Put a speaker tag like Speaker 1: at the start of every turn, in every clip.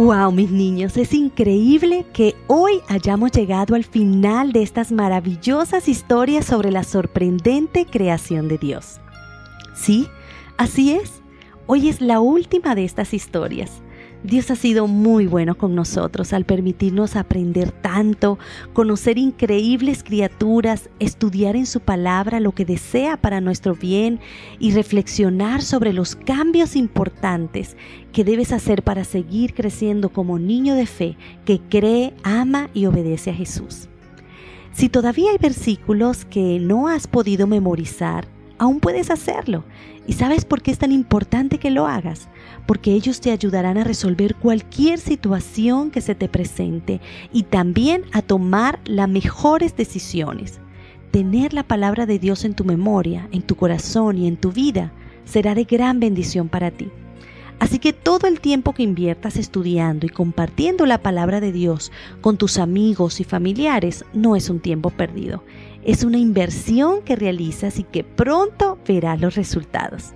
Speaker 1: Wow, mis niños, es increíble que hoy hayamos llegado al final de estas maravillosas historias sobre la sorprendente creación de Dios. Sí, así es. Hoy es la última de estas historias. Dios ha sido muy bueno con nosotros al permitirnos aprender tanto, conocer increíbles criaturas, estudiar en su palabra lo que desea para nuestro bien y reflexionar sobre los cambios importantes que debes hacer para seguir creciendo como niño de fe que cree, ama y obedece a Jesús. Si todavía hay versículos que no has podido memorizar, aún puedes hacerlo. ¿Y sabes por qué es tan importante que lo hagas? Porque ellos te ayudarán a resolver cualquier situación que se te presente y también a tomar las mejores decisiones. Tener la palabra de Dios en tu memoria, en tu corazón y en tu vida será de gran bendición para ti. Así que todo el tiempo que inviertas estudiando y compartiendo la palabra de Dios con tus amigos y familiares no es un tiempo perdido. Es una inversión que realizas y que pronto verás los resultados.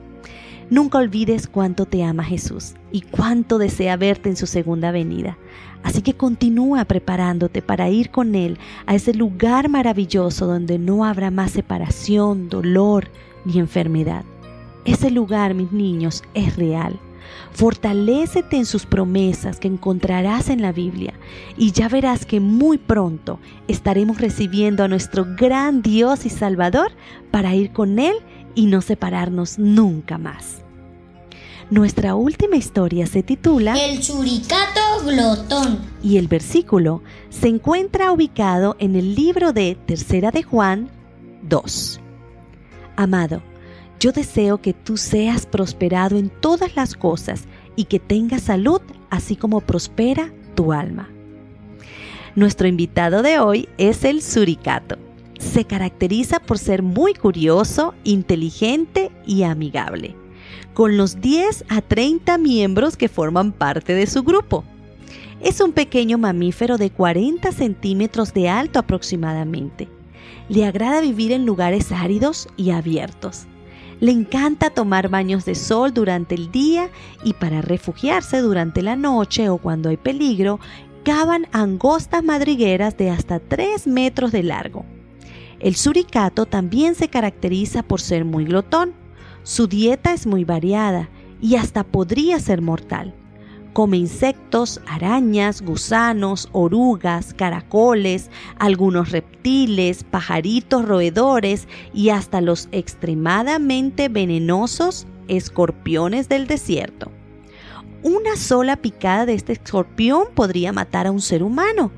Speaker 1: Nunca olvides cuánto te ama Jesús y cuánto desea verte en su segunda venida. Así que continúa preparándote para ir con Él a ese lugar maravilloso donde no habrá más separación, dolor ni enfermedad. Ese lugar, mis niños, es real Fortalécete en sus promesas que encontrarás en la Biblia y ya verás que muy pronto estaremos recibiendo a nuestro gran Dios y Salvador para ir con Él y no separarnos nunca más. Nuestra última historia se titula
Speaker 2: El suricato glotón
Speaker 1: y el versículo se encuentra ubicado en el libro de Tercera de Juan 2. Amado, yo deseo que tú seas prosperado en todas las cosas y que tengas salud, así como prospera tu alma. Nuestro invitado de hoy es el suricato. Se caracteriza por ser muy curioso, inteligente y amigable, con los 10 a 30 miembros que forman parte de su grupo. Es un pequeño mamífero de 40 centímetros de alto aproximadamente. Le agrada vivir en lugares áridos y abiertos le encanta tomar baños de sol durante el día y para refugiarse durante la noche o cuando hay peligro, cavan angostas madrigueras de hasta 3 metros de largo. El suricato también se caracteriza por ser muy glotón. Su dieta es muy variada y hasta podría ser mortal. Come insectos, arañas, gusanos, orugas, caracoles, algunos reptiles, pajaritos roedores y hasta los extremadamente venenosos escorpiones del desierto. Una sola picada de este escorpión podría matar a un ser humano.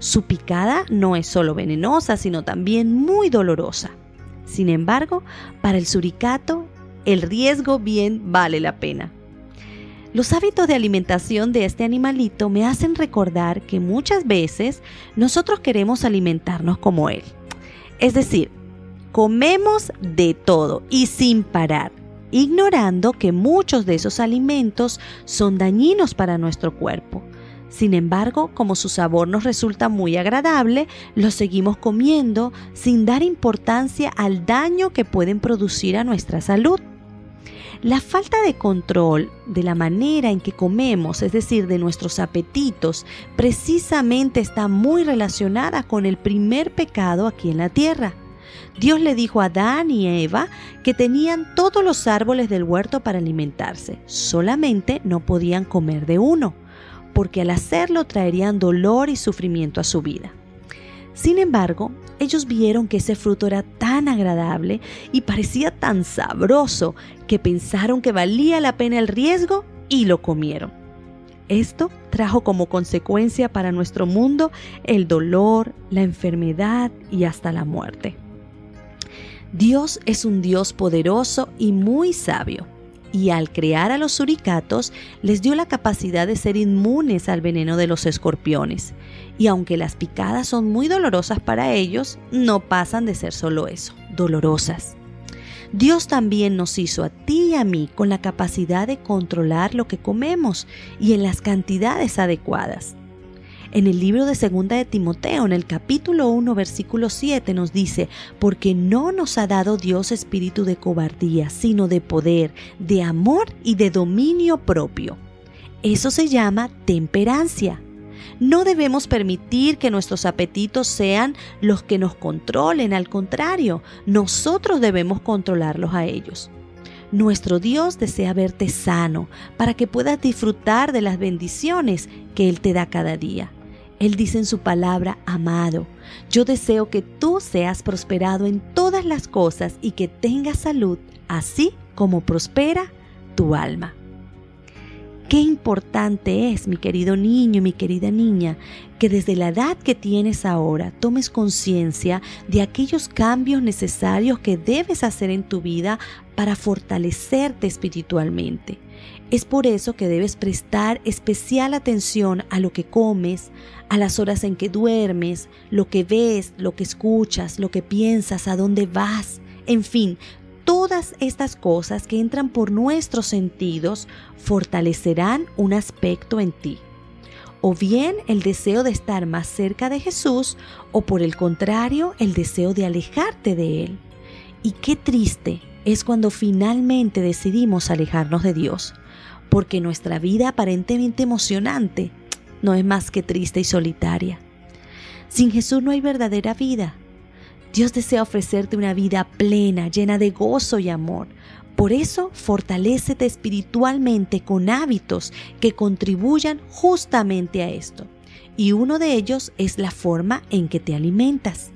Speaker 1: Su picada no es solo venenosa, sino también muy dolorosa. Sin embargo, para el suricato, el riesgo bien vale la pena. Los hábitos de alimentación de este animalito me hacen recordar que muchas veces nosotros queremos alimentarnos como él. Es decir, comemos de todo y sin parar, ignorando que muchos de esos alimentos son dañinos para nuestro cuerpo. Sin embargo, como su sabor nos resulta muy agradable, los seguimos comiendo sin dar importancia al daño que pueden producir a nuestra salud. La falta de control de la manera en que comemos, es decir, de nuestros apetitos, precisamente está muy relacionada con el primer pecado aquí en la tierra. Dios le dijo a Adán y Eva que tenían todos los árboles del huerto para alimentarse, solamente no podían comer de uno, porque al hacerlo traerían dolor y sufrimiento a su vida. Sin embargo, ellos vieron que ese fruto era tan agradable y parecía tan sabroso que pensaron que valía la pena el riesgo y lo comieron. Esto trajo como consecuencia para nuestro mundo el dolor, la enfermedad y hasta la muerte. Dios es un Dios poderoso y muy sabio y al crear a los suricatos les dio la capacidad de ser inmunes al veneno de los escorpiones. Y aunque las picadas son muy dolorosas para ellos, no pasan de ser solo eso, dolorosas. Dios también nos hizo a ti y a mí con la capacidad de controlar lo que comemos y en las cantidades adecuadas. En el libro de Segunda de Timoteo, en el capítulo 1, versículo 7, nos dice, porque no nos ha dado Dios espíritu de cobardía, sino de poder, de amor y de dominio propio. Eso se llama temperancia. No debemos permitir que nuestros apetitos sean los que nos controlen, al contrario, nosotros debemos controlarlos a ellos. Nuestro Dios desea verte sano para que puedas disfrutar de las bendiciones que Él te da cada día. Él dice en su palabra, amado, yo deseo que tú seas prosperado en todas las cosas y que tengas salud, así como prospera tu alma. Qué importante es, mi querido niño, mi querida niña, que desde la edad que tienes ahora tomes conciencia de aquellos cambios necesarios que debes hacer en tu vida para fortalecerte espiritualmente. Es por eso que debes prestar especial atención a lo que comes, a las horas en que duermes, lo que ves, lo que escuchas, lo que piensas, a dónde vas, en fin, Todas estas cosas que entran por nuestros sentidos fortalecerán un aspecto en ti. O bien el deseo de estar más cerca de Jesús o por el contrario el deseo de alejarte de Él. Y qué triste es cuando finalmente decidimos alejarnos de Dios, porque nuestra vida aparentemente emocionante no es más que triste y solitaria. Sin Jesús no hay verdadera vida, Dios desea ofrecerte una vida plena, llena de gozo y amor. Por eso, fortalécete espiritualmente con hábitos que contribuyan justamente a esto. Y uno de ellos es la forma en que te alimentas.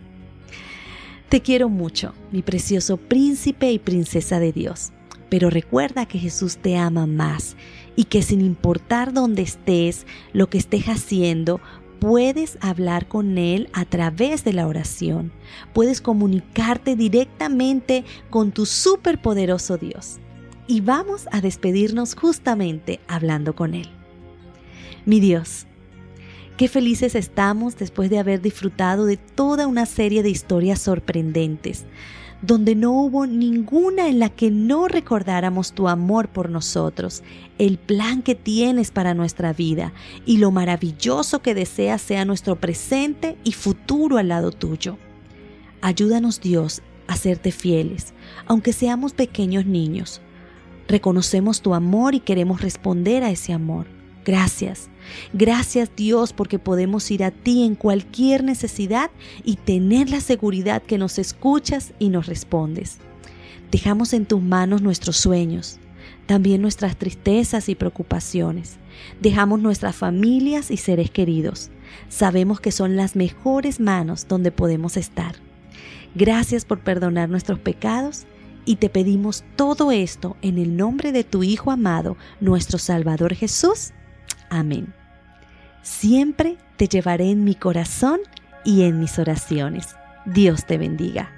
Speaker 1: Te quiero mucho, mi precioso príncipe y princesa de Dios. Pero recuerda que Jesús te ama más y que sin importar dónde estés, lo que estés haciendo, puedes hablar con Él a través de la oración. Puedes comunicarte directamente con tu superpoderoso Dios. Y vamos a despedirnos justamente hablando con Él. Mi Dios, qué felices estamos después de haber disfrutado de toda una serie de historias sorprendentes donde no hubo ninguna en la que no recordáramos tu amor por nosotros, el plan que tienes para nuestra vida y lo maravilloso que deseas sea nuestro presente y futuro al lado tuyo. Ayúdanos Dios a serte fieles, aunque seamos pequeños niños. Reconocemos tu amor y queremos responder a ese amor. Gracias. Gracias Dios porque podemos ir a ti en cualquier necesidad y tener la seguridad que nos escuchas y nos respondes. Dejamos en tus manos nuestros sueños, también nuestras tristezas y preocupaciones. Dejamos nuestras familias y seres queridos. Sabemos que son las mejores manos donde podemos estar. Gracias por perdonar nuestros pecados y te pedimos todo esto en el nombre de tu Hijo amado, nuestro Salvador Jesús. Amén. Siempre te llevaré en mi corazón y en mis oraciones. Dios te bendiga.